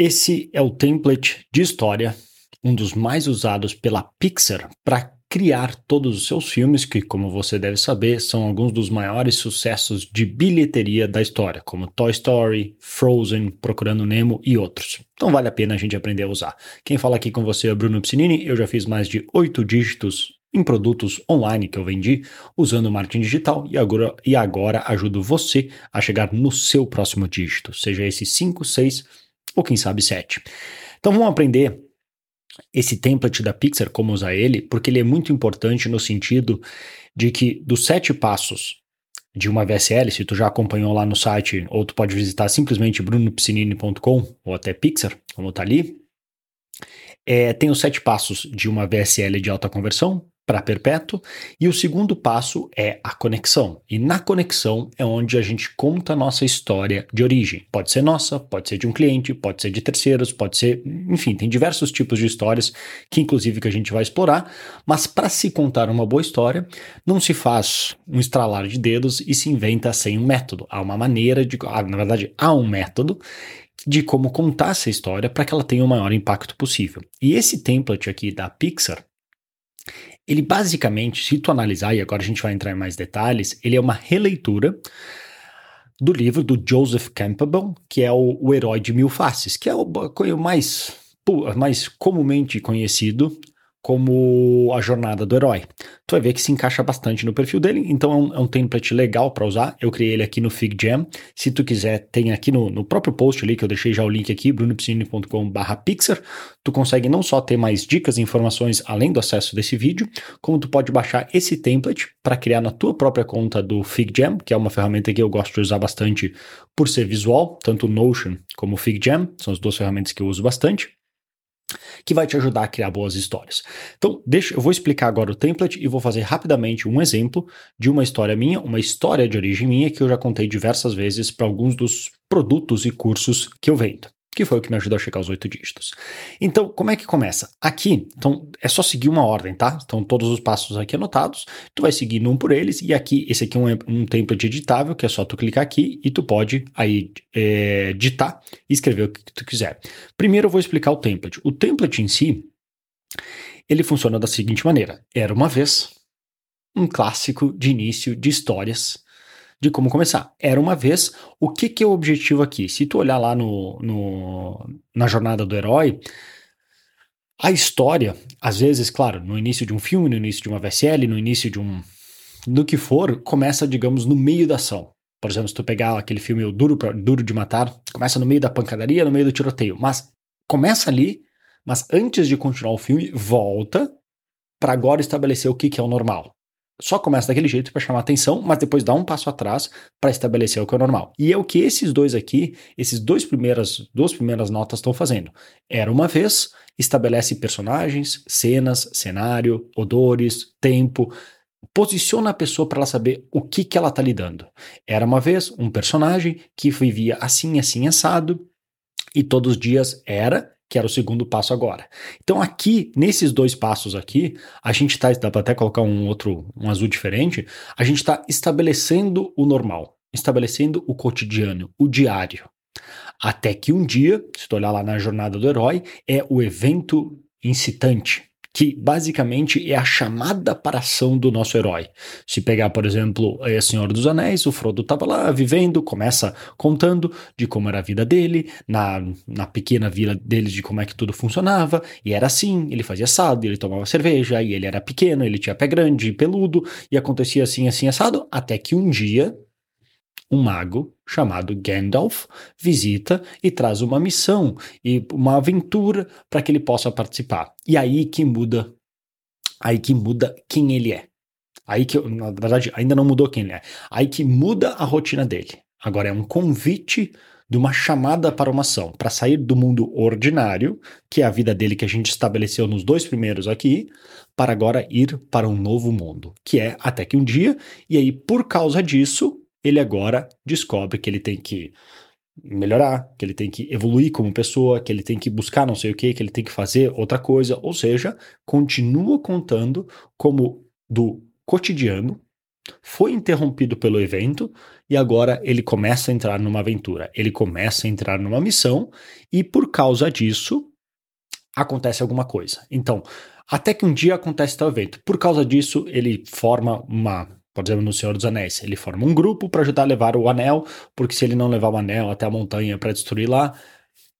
Esse é o template de história, um dos mais usados pela Pixar para criar todos os seus filmes, que, como você deve saber, são alguns dos maiores sucessos de bilheteria da história, como Toy Story, Frozen, Procurando Nemo e outros. Então vale a pena a gente aprender a usar. Quem fala aqui com você é o Bruno Piscinini, eu já fiz mais de oito dígitos em produtos online que eu vendi usando marketing digital e agora, e agora ajudo você a chegar no seu próximo dígito, seja esse 5, 6 ou quem sabe 7. Então vamos aprender esse template da Pixar, como usar ele, porque ele é muito importante no sentido de que dos sete passos de uma VSL, se tu já acompanhou lá no site, ou tu pode visitar simplesmente brunopiscinini.com ou até Pixar, como tá ali, é, tem os sete passos de uma VSL de alta conversão, para perpétuo. E o segundo passo é a conexão. E na conexão é onde a gente conta a nossa história de origem. Pode ser nossa, pode ser de um cliente, pode ser de terceiros, pode ser, enfim, tem diversos tipos de histórias que inclusive que a gente vai explorar, mas para se contar uma boa história, não se faz um estralar de dedos e se inventa sem um método. Há uma maneira de, ah, na verdade, há um método de como contar essa história para que ela tenha o maior impacto possível. E esse template aqui da Pixar, ele basicamente, se tu analisar, e agora a gente vai entrar em mais detalhes, ele é uma releitura do livro do Joseph Campbell, que é o, o Herói de Mil Faces, que é o, o mais, mais comumente conhecido como a jornada do herói. Tu vai ver que se encaixa bastante no perfil dele, então é um, é um template legal para usar. Eu criei ele aqui no FigJam. Se tu quiser, tem aqui no, no próprio post ali, que eu deixei já o link aqui, brunopiscine.com/pixar. Tu consegue não só ter mais dicas e informações além do acesso desse vídeo, como tu pode baixar esse template para criar na tua própria conta do FigJam, que é uma ferramenta que eu gosto de usar bastante por ser visual, tanto o Notion como o FigJam, são as duas ferramentas que eu uso bastante que vai te ajudar a criar boas histórias. Então, deixa, eu vou explicar agora o template e vou fazer rapidamente um exemplo de uma história minha, uma história de origem minha que eu já contei diversas vezes para alguns dos produtos e cursos que eu vendo que foi o que me ajudou a checar os oito dígitos. Então, como é que começa? Aqui, então, é só seguir uma ordem, tá? Então, todos os passos aqui anotados, tu vai seguindo um por eles, e aqui, esse aqui é um, um template editável, que é só tu clicar aqui e tu pode aí é, e escrever o que tu quiser. Primeiro eu vou explicar o template. O template em si, ele funciona da seguinte maneira. Era uma vez um clássico de início de histórias de como começar. Era uma vez, o que, que é o objetivo aqui? Se tu olhar lá no, no, na jornada do herói, a história, às vezes, claro, no início de um filme, no início de uma VSL, no início de um. do que for, começa, digamos, no meio da ação. Por exemplo, se tu pegar aquele filme O Duro, pra, Duro de Matar, começa no meio da pancadaria, no meio do tiroteio. Mas começa ali, mas antes de continuar o filme, volta para agora estabelecer o que, que é o normal só começa daquele jeito para chamar atenção, mas depois dá um passo atrás para estabelecer o que é normal. E é o que esses dois aqui, esses dois primeiras, duas primeiras notas estão fazendo. Era uma vez, estabelece personagens, cenas, cenário, odores, tempo, posiciona a pessoa para ela saber o que que ela está lidando. Era uma vez um personagem que vivia assim, assim assado, e todos os dias era que era o segundo passo agora. Então aqui, nesses dois passos aqui, a gente está, dá para até colocar um outro, um azul diferente, a gente está estabelecendo o normal, estabelecendo o cotidiano, o diário. Até que um dia, se tu olhar lá na jornada do herói, é o evento incitante, que basicamente é a chamada para ação do nosso herói. Se pegar, por exemplo, é Senhor dos Anéis, o Frodo estava lá vivendo, começa contando de como era a vida dele, na, na pequena vila deles, de como é que tudo funcionava, e era assim, ele fazia assado, ele tomava cerveja, e ele era pequeno, ele tinha pé grande peludo, e acontecia assim, assim, assado, até que um dia um mago chamado Gandalf visita e traz uma missão e uma aventura para que ele possa participar. E aí que muda, aí que muda quem ele é. Aí que, na verdade, ainda não mudou quem ele é. Aí que muda a rotina dele. Agora é um convite de uma chamada para uma ação, para sair do mundo ordinário, que é a vida dele que a gente estabeleceu nos dois primeiros aqui, para agora ir para um novo mundo, que é até que um dia, e aí por causa disso, ele agora descobre que ele tem que melhorar, que ele tem que evoluir como pessoa, que ele tem que buscar não sei o que, que ele tem que fazer outra coisa, ou seja, continua contando como do cotidiano foi interrompido pelo evento e agora ele começa a entrar numa aventura, ele começa a entrar numa missão e por causa disso acontece alguma coisa. Então, até que um dia acontece tal evento. Por causa disso, ele forma uma, por exemplo, no Senhor dos Anéis, ele forma um grupo para ajudar a levar o anel, porque se ele não levar o anel até a montanha para destruir lá,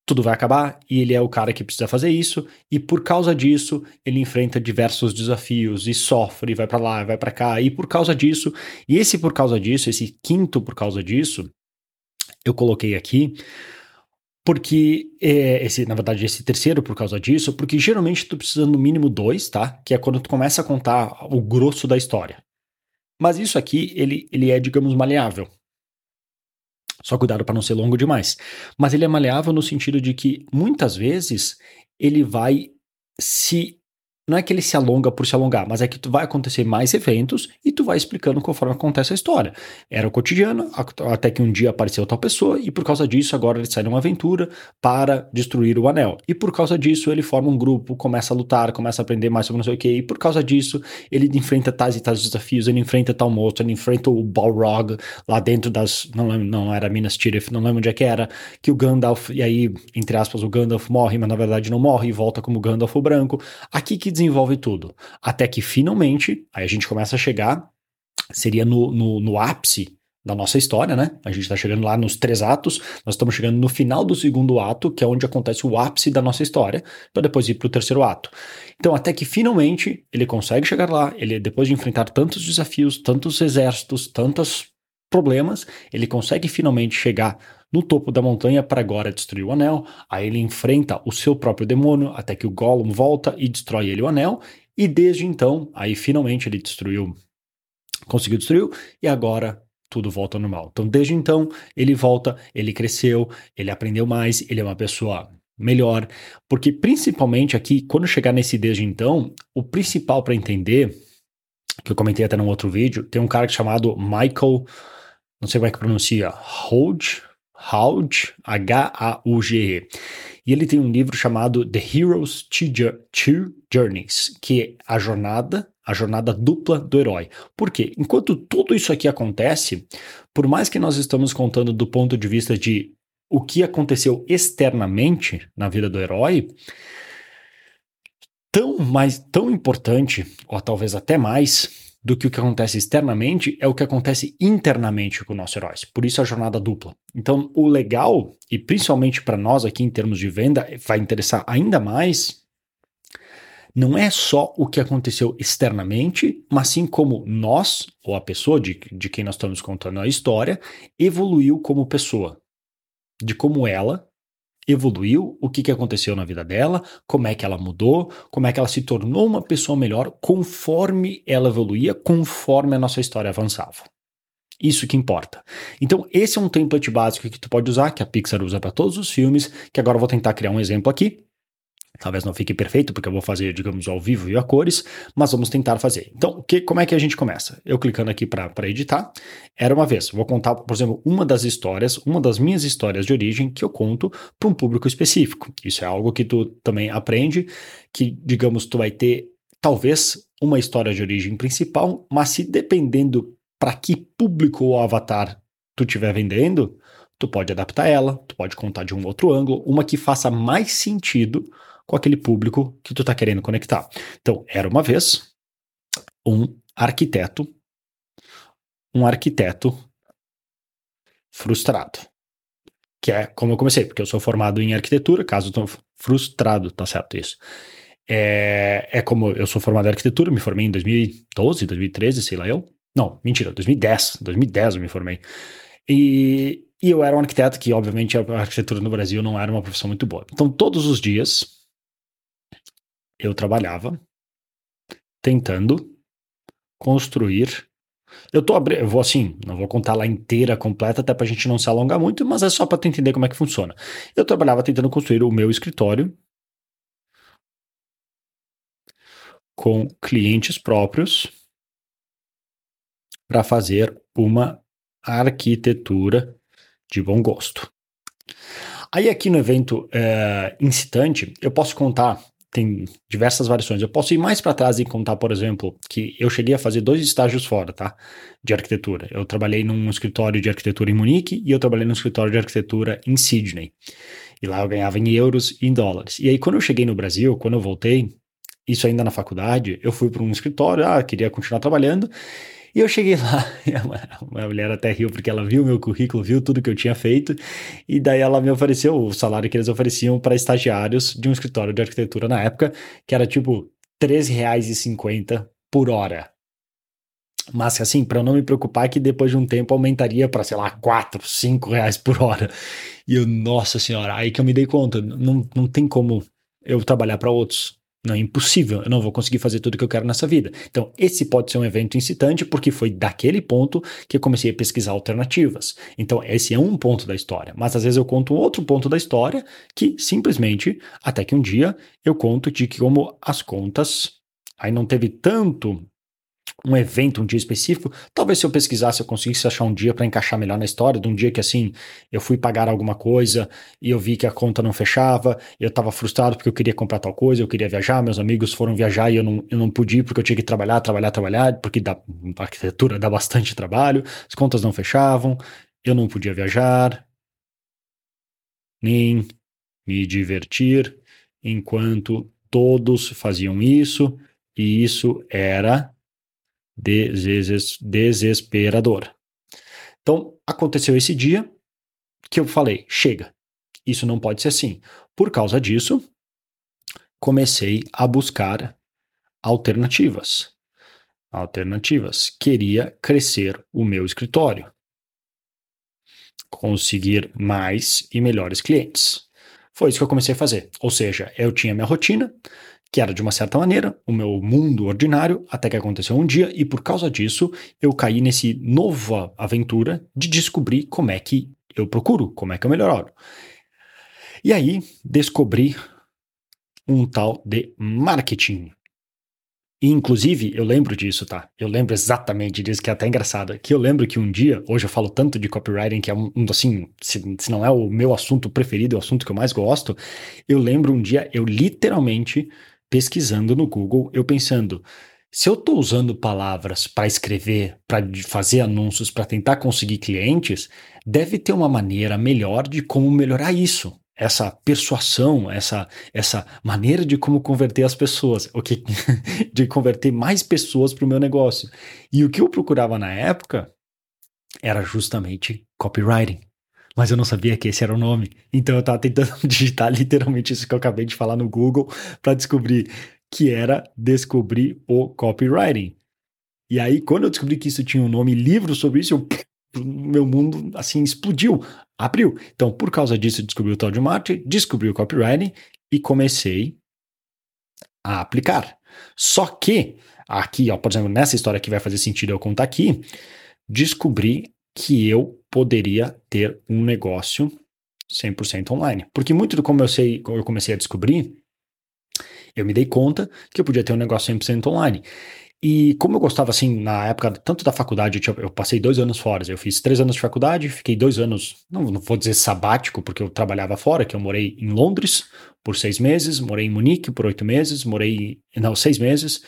tudo vai acabar e ele é o cara que precisa fazer isso e por causa disso ele enfrenta diversos desafios e sofre, vai para lá, vai para cá e por causa disso, e esse por causa disso, esse quinto por causa disso, eu coloquei aqui porque é, esse, na verdade, esse terceiro por causa disso, porque geralmente tu precisa no mínimo dois, tá? Que é quando tu começa a contar o grosso da história. Mas isso aqui, ele, ele é, digamos, maleável. Só cuidado para não ser longo demais. Mas ele é maleável no sentido de que muitas vezes ele vai se não é que ele se alonga por se alongar, mas é que tu vai acontecer mais eventos e tu vai explicando conforme acontece a história. Era o cotidiano, até que um dia apareceu tal pessoa e por causa disso agora ele sai numa aventura para destruir o anel. E por causa disso ele forma um grupo, começa a lutar, começa a aprender mais sobre não sei o que, e por causa disso ele enfrenta tais e tais desafios, ele enfrenta tal monstro, ele enfrenta o Balrog lá dentro das, não lembro, não era Minas Tirith, não lembro onde é que era, que o Gandalf, e aí, entre aspas, o Gandalf morre, mas na verdade não morre e volta como Gandalf o branco. Aqui que desenvolve tudo. Até que finalmente, aí a gente começa a chegar, seria no, no, no ápice da nossa história, né? A gente está chegando lá nos três atos, nós estamos chegando no final do segundo ato, que é onde acontece o ápice da nossa história, para depois ir para o terceiro ato. Então, até que finalmente ele consegue chegar lá, ele depois de enfrentar tantos desafios, tantos exércitos, tantos problemas, ele consegue finalmente chegar no topo da montanha para agora destruir o anel. Aí ele enfrenta o seu próprio demônio até que o Gollum volta e destrói ele o anel. E desde então, aí finalmente ele destruiu, conseguiu destruir e agora tudo volta ao normal. Então desde então ele volta, ele cresceu, ele aprendeu mais, ele é uma pessoa melhor, porque principalmente aqui, quando chegar nesse desde então, o principal para entender, que eu comentei até num outro vídeo, tem um cara chamado Michael, não sei como é que pronuncia, Hodge, Hauge, H-A-U-G-E. E ele tem um livro chamado The Hero's Two Journeys, que é a jornada, a jornada dupla do herói. Por quê? Enquanto tudo isso aqui acontece, por mais que nós estamos contando do ponto de vista de o que aconteceu externamente na vida do herói, tão mais tão importante, ou talvez até mais, do que o que acontece externamente é o que acontece internamente com o nosso herói. Por isso a jornada dupla. Então, o legal, e principalmente para nós aqui em termos de venda, vai interessar ainda mais, não é só o que aconteceu externamente, mas sim como nós, ou a pessoa de, de quem nós estamos contando a história, evoluiu como pessoa. De como ela evoluiu, o que, que aconteceu na vida dela, como é que ela mudou, como é que ela se tornou uma pessoa melhor conforme ela evoluía, conforme a nossa história avançava. Isso que importa. Então, esse é um template básico que tu pode usar, que a Pixar usa para todos os filmes, que agora eu vou tentar criar um exemplo aqui. Talvez não fique perfeito, porque eu vou fazer, digamos, ao vivo e a cores, mas vamos tentar fazer. Então, que, como é que a gente começa? Eu clicando aqui para editar. Era uma vez, vou contar, por exemplo, uma das histórias, uma das minhas histórias de origem que eu conto para um público específico. Isso é algo que tu também aprende, que, digamos, tu vai ter talvez uma história de origem principal, mas se dependendo para que público ou avatar tu estiver vendendo, tu pode adaptar ela, tu pode contar de um outro ângulo, uma que faça mais sentido com aquele público que tu está querendo conectar. Então, era uma vez um arquiteto, um arquiteto frustrado. Que é como eu comecei, porque eu sou formado em arquitetura, caso estou frustrado, tá certo isso. É, é como eu sou formado em arquitetura, me formei em 2012, 2013, sei lá eu. Não, mentira, 2010, 2010 eu me formei. E, e eu era um arquiteto que, obviamente, a arquitetura no Brasil não era uma profissão muito boa. Então, todos os dias, eu trabalhava tentando construir. Eu tô abrindo, vou assim, não vou contar lá inteira, completa, até pra gente não se alongar muito, mas é só para entender como é que funciona. Eu trabalhava tentando construir o meu escritório com clientes próprios para fazer uma arquitetura de bom gosto. Aí aqui no evento é, incitante, eu posso contar tem diversas variações. Eu posso ir mais para trás e contar, por exemplo, que eu cheguei a fazer dois estágios fora, tá? De arquitetura. Eu trabalhei num escritório de arquitetura em Munique e eu trabalhei num escritório de arquitetura em Sydney. E lá eu ganhava em euros e em dólares. E aí, quando eu cheguei no Brasil, quando eu voltei, isso ainda na faculdade, eu fui para um escritório, ah, queria continuar trabalhando. E eu cheguei lá, a mulher até riu porque ela viu meu currículo, viu tudo que eu tinha feito, e daí ela me ofereceu o salário que eles ofereciam para estagiários de um escritório de arquitetura na época, que era tipo R$13,50 por hora. Mas assim, para eu não me preocupar que depois de um tempo aumentaria para, sei lá, 4, 5 reais por hora. E eu, nossa senhora, aí que eu me dei conta, não, não tem como eu trabalhar para outros. Não é impossível, eu não vou conseguir fazer tudo que eu quero nessa vida. Então, esse pode ser um evento incitante, porque foi daquele ponto que eu comecei a pesquisar alternativas. Então, esse é um ponto da história. Mas às vezes eu conto outro ponto da história que simplesmente, até que um dia eu conto de que como as contas aí não teve tanto um evento, um dia específico, talvez se eu pesquisasse eu conseguisse achar um dia para encaixar melhor na história, de um dia que assim, eu fui pagar alguma coisa e eu vi que a conta não fechava, eu estava frustrado porque eu queria comprar tal coisa, eu queria viajar, meus amigos foram viajar e eu não, eu não pude porque eu tinha que trabalhar, trabalhar, trabalhar, porque a arquitetura dá bastante trabalho, as contas não fechavam, eu não podia viajar, nem me divertir enquanto todos faziam isso, e isso era desesperador. Então, aconteceu esse dia que eu falei: chega, isso não pode ser assim. Por causa disso, comecei a buscar alternativas. Alternativas. Queria crescer o meu escritório, conseguir mais e melhores clientes. Foi isso que eu comecei a fazer. Ou seja, eu tinha minha rotina, que era de uma certa maneira o meu mundo ordinário, até que aconteceu um dia e por causa disso eu caí nesse nova aventura de descobrir como é que eu procuro, como é que eu melhoro. E aí descobri um tal de marketing. E, inclusive, eu lembro disso, tá? Eu lembro exatamente disso, que é até engraçado. Que eu lembro que um dia, hoje eu falo tanto de copywriting, que é um, assim, se, se, não é o meu assunto preferido, é o assunto que eu mais gosto. Eu lembro um dia, eu literalmente pesquisando no Google, eu pensando, se eu estou usando palavras para escrever, para fazer anúncios, para tentar conseguir clientes, deve ter uma maneira melhor de como melhorar isso. Essa persuasão, essa, essa maneira de como converter as pessoas, o que, de converter mais pessoas para o meu negócio. E o que eu procurava na época era justamente copywriting mas eu não sabia que esse era o nome. Então eu estava tentando digitar literalmente isso que eu acabei de falar no Google para descobrir que era descobrir o copywriting. E aí, quando eu descobri que isso tinha um nome, livro sobre isso, eu, meu mundo assim explodiu, abriu. Então, por causa disso, eu descobri o tal de descobri o copywriting e comecei a aplicar. Só que aqui, ó, por exemplo, nessa história que vai fazer sentido eu contar aqui, descobri que eu poderia ter um negócio 100% online. Porque muito do como eu sei, eu comecei a descobrir, eu me dei conta que eu podia ter um negócio 100% online. E como eu gostava, assim, na época, tanto da faculdade, eu, eu, passei dois anos fora. Eu fiz três anos de faculdade, fiquei dois anos, não, não vou dizer sabático, porque eu trabalhava fora, que eu morei em Londres por seis meses, morei em Munique por oito meses, morei, não, seis meses,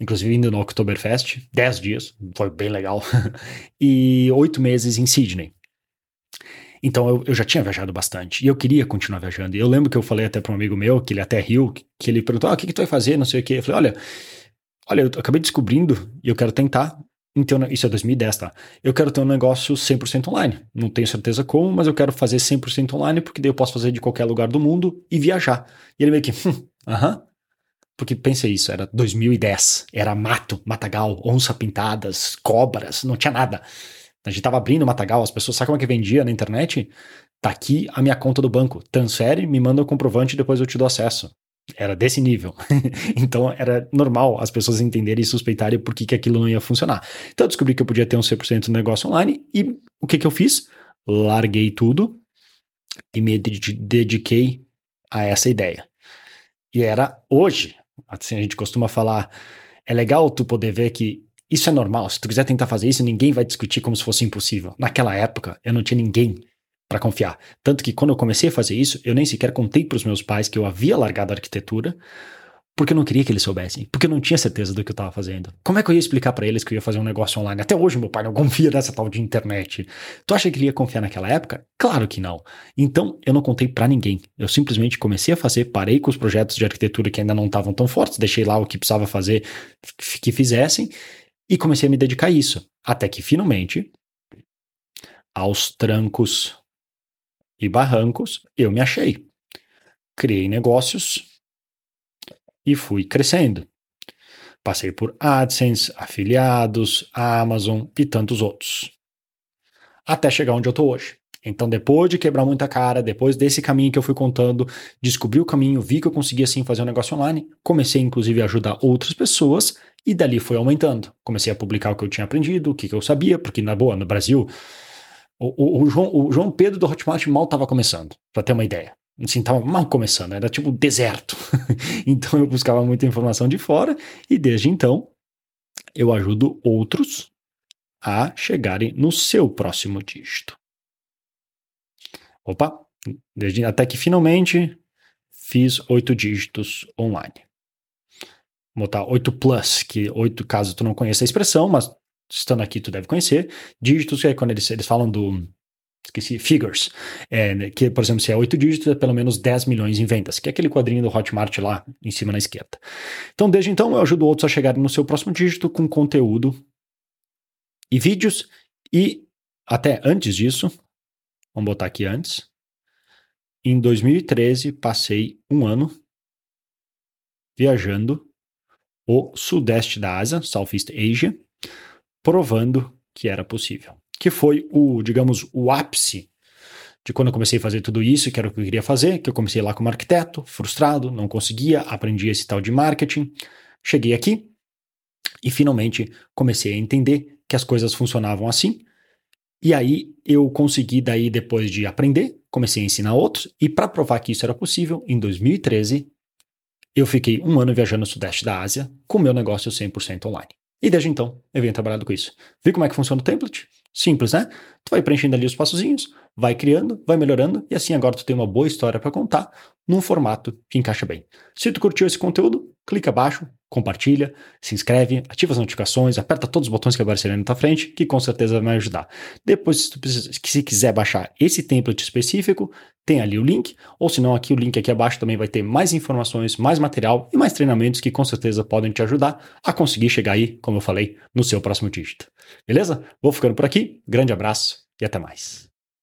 inclusive indo no Oktoberfest, 10 dias, foi bem legal, e oito meses em Sydney. Então eu, eu, já tinha viajado bastante e eu queria continuar viajando. E eu lembro que eu falei até para um amigo meu, que ele até riu, que ele perguntou: ah, o que, que tu vai fazer? Não sei o quê. Eu falei: olha, olha, eu acabei descobrindo e eu quero tentar. Então, isso é 2010, tá? Eu quero ter um negócio 100% online. Não tenho certeza como, mas eu quero fazer 100% online porque daí eu posso fazer de qualquer lugar do mundo e viajar. E ele meio que, hum, aham, porque pensa isso, era 2010, era mato, matagal, onça pintadas, cobras, não tinha nada. A gente tava abrindo matagal, as pessoas, sabe como é que vendia na internet? Tá aqui a minha conta do banco, transfere, me manda o comprovante e depois eu te dou acesso. Era desse nível. então era normal as pessoas entenderem e suspeitarem por que, que aquilo não ia funcionar. Então eu descobri que eu podia ter um 100% de negócio online e o que, que eu fiz? Larguei tudo e me dediquei a essa ideia. E era hoje, Assim, a gente costuma falar, é legal tu poder ver que isso é normal. Se tu quiser tentar fazer isso, ninguém vai discutir como se fosse impossível. Naquela época, eu não tinha ninguém para confiar. Tanto que quando eu comecei a fazer isso, eu nem sequer contei para os meus pais que eu havia largado a arquitetura, porque eu não queria que eles soubessem, porque eu não tinha certeza do que eu estava fazendo. Como é que eu ia explicar para eles que eu ia fazer um negócio online? Até hoje meu pai não confia nessa tal de internet. Tu acha que ele ia confiar naquela época? Claro que não. Então eu não contei para ninguém. Eu simplesmente comecei a fazer, parei com os projetos de arquitetura que ainda não estavam tão fortes, deixei lá o que precisava fazer que fizessem e comecei a me dedicar a isso. Até que finalmente, aos trancos e barrancos, eu me achei. Criei negócios e fui crescendo. Passei por AdSense, afiliados, Amazon e tantos outros. Até chegar onde eu estou hoje. Então, depois de quebrar muita cara, depois desse caminho que eu fui contando, descobri o caminho, vi que eu conseguia sim fazer um negócio online, comecei inclusive a ajudar outras pessoas e dali foi aumentando. Comecei a publicar o que eu tinha aprendido, o que, eu sabia, porque na boa, no Brasil, o, o, o, João, o João Pedro do Hotmart mal estava começando, para ter uma ideia. Assim, tava mal começando, era tipo deserto. então eu buscava muita informação de fora e desde então eu ajudo outros a chegarem no seu próximo dígito. Opa, desde, até que finalmente fiz oito dígitos online. Vou botar 8 plus, que 8 caso tu não conheça a expressão, mas estando aqui tu deve conhecer. Dígitos, que é quando eles, eles falam do esqueci, figures, é, que, por exemplo, se é 8 dígitos, é pelo menos 10 milhões em vendas, que é aquele quadrinho do Hotmart lá em cima na esquerda. Então, desde então, eu ajudo outros a chegarem no seu próximo dígito com conteúdo e vídeos, e até antes disso, vamos botar aqui antes, em 2013, passei um ano viajando o sudeste da Ásia, Southeast Asia, provando que era possível que foi o, digamos, o ápice de quando eu comecei a fazer tudo isso, que era o que eu queria fazer, que eu comecei lá como arquiteto, frustrado, não conseguia, aprendi esse tal de marketing, cheguei aqui e finalmente comecei a entender que as coisas funcionavam assim. E aí eu consegui daí depois de aprender, comecei a ensinar outros e para provar que isso era possível, em 2013 eu fiquei um ano viajando no sudeste da Ásia com meu negócio 100% online. E desde então eu venho trabalhando com isso. Viu como é que funciona o template? Simples, né? Tu vai preenchendo ali os passozinhos, vai criando, vai melhorando e assim agora tu tem uma boa história para contar num formato que encaixa bem. Se tu curtiu esse conteúdo, clica abaixo, compartilha, se inscreve, ativa as notificações, aperta todos os botões que aparecerem na tua frente, que com certeza vai me ajudar. Depois, se, tu precisa, se quiser baixar esse template específico, tem ali o link, ou se não, aqui o link aqui abaixo também vai ter mais informações, mais material e mais treinamentos que com certeza podem te ajudar a conseguir chegar aí, como eu falei, no seu próximo dígito. Beleza? Vou ficando por aqui, grande abraço e até mais.